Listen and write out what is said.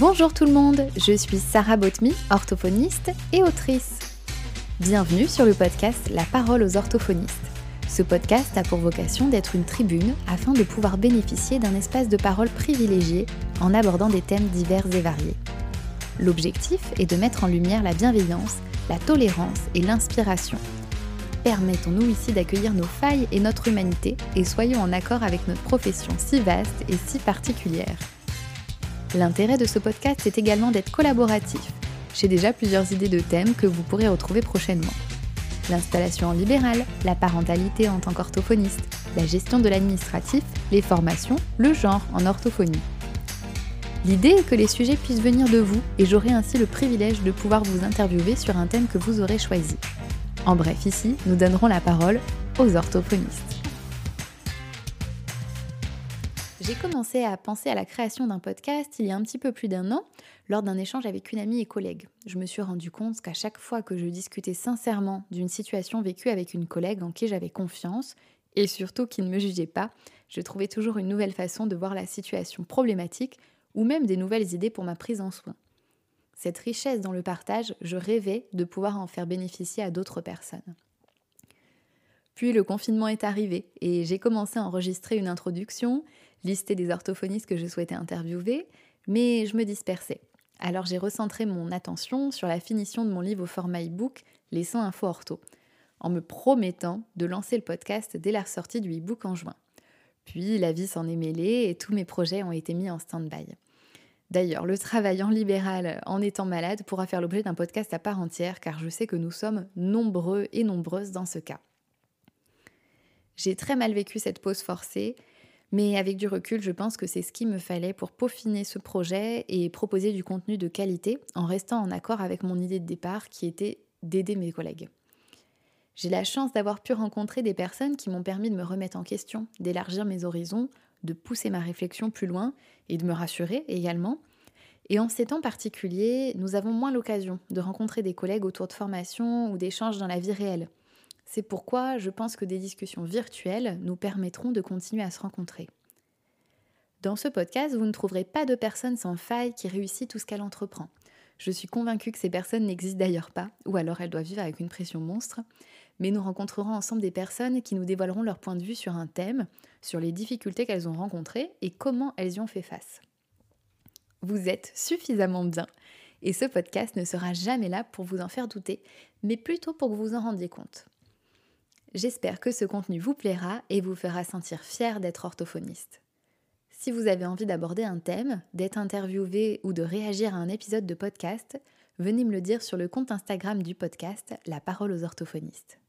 Bonjour tout le monde, je suis Sarah Botmy, orthophoniste et autrice. Bienvenue sur le podcast La parole aux orthophonistes. Ce podcast a pour vocation d'être une tribune afin de pouvoir bénéficier d'un espace de parole privilégié en abordant des thèmes divers et variés. L'objectif est de mettre en lumière la bienveillance, la tolérance et l'inspiration. Permettons-nous ici d'accueillir nos failles et notre humanité et soyons en accord avec notre profession si vaste et si particulière. L'intérêt de ce podcast est également d'être collaboratif. J'ai déjà plusieurs idées de thèmes que vous pourrez retrouver prochainement. L'installation en libéral, la parentalité en tant qu'orthophoniste, la gestion de l'administratif, les formations, le genre en orthophonie. L'idée est que les sujets puissent venir de vous et j'aurai ainsi le privilège de pouvoir vous interviewer sur un thème que vous aurez choisi. En bref, ici, nous donnerons la parole aux orthophonistes. J'ai commencé à penser à la création d'un podcast il y a un petit peu plus d'un an, lors d'un échange avec une amie et collègue. Je me suis rendu compte qu'à chaque fois que je discutais sincèrement d'une situation vécue avec une collègue en qui j'avais confiance, et surtout qui ne me jugeait pas, je trouvais toujours une nouvelle façon de voir la situation problématique ou même des nouvelles idées pour ma prise en soin. Cette richesse dans le partage, je rêvais de pouvoir en faire bénéficier à d'autres personnes. Puis le confinement est arrivé et j'ai commencé à enregistrer une introduction, lister des orthophonistes que je souhaitais interviewer, mais je me dispersais. Alors j'ai recentré mon attention sur la finition de mon livre au format e-book Les 100 infos ortho, en me promettant de lancer le podcast dès la sortie du e-book en juin. Puis la vie s'en est mêlée et tous mes projets ont été mis en stand-by. D'ailleurs, le travail en libéral en étant malade pourra faire l'objet d'un podcast à part entière car je sais que nous sommes nombreux et nombreuses dans ce cas. J'ai très mal vécu cette pause forcée mais avec du recul, je pense que c'est ce qu'il me fallait pour peaufiner ce projet et proposer du contenu de qualité en restant en accord avec mon idée de départ qui était d'aider mes collègues. J'ai la chance d'avoir pu rencontrer des personnes qui m'ont permis de me remettre en question, d'élargir mes horizons, de pousser ma réflexion plus loin et de me rassurer également. Et en ces temps particuliers, nous avons moins l'occasion de rencontrer des collègues autour de formations ou d'échanges dans la vie réelle. C'est pourquoi je pense que des discussions virtuelles nous permettront de continuer à se rencontrer. Dans ce podcast, vous ne trouverez pas de personne sans faille qui réussit tout ce qu'elle entreprend. Je suis convaincue que ces personnes n'existent d'ailleurs pas, ou alors elles doivent vivre avec une pression monstre, mais nous rencontrerons ensemble des personnes qui nous dévoileront leur point de vue sur un thème, sur les difficultés qu'elles ont rencontrées et comment elles y ont fait face. Vous êtes suffisamment bien, et ce podcast ne sera jamais là pour vous en faire douter, mais plutôt pour que vous en rendiez compte. J'espère que ce contenu vous plaira et vous fera sentir fier d'être orthophoniste. Si vous avez envie d'aborder un thème, d'être interviewé ou de réagir à un épisode de podcast, venez me le dire sur le compte Instagram du podcast La parole aux orthophonistes.